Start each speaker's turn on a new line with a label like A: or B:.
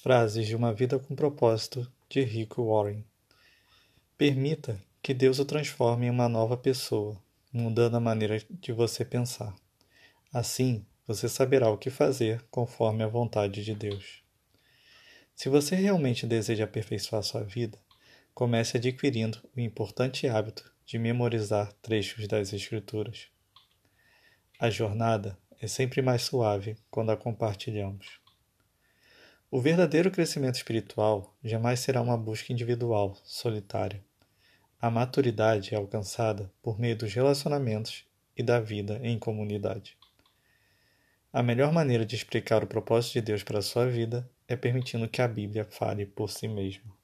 A: Frases de uma vida com propósito de Rick Warren. Permita que Deus o transforme em uma nova pessoa, mudando a maneira de você pensar. Assim, você saberá o que fazer conforme a vontade de Deus. Se você realmente deseja aperfeiçoar sua vida, comece adquirindo o importante hábito de memorizar trechos das Escrituras. A jornada é sempre mais suave quando a compartilhamos. O verdadeiro crescimento espiritual jamais será uma busca individual, solitária. A maturidade é alcançada por meio dos relacionamentos e da vida em comunidade. A melhor maneira de explicar o propósito de Deus para a sua vida é permitindo que a Bíblia fale por si mesma.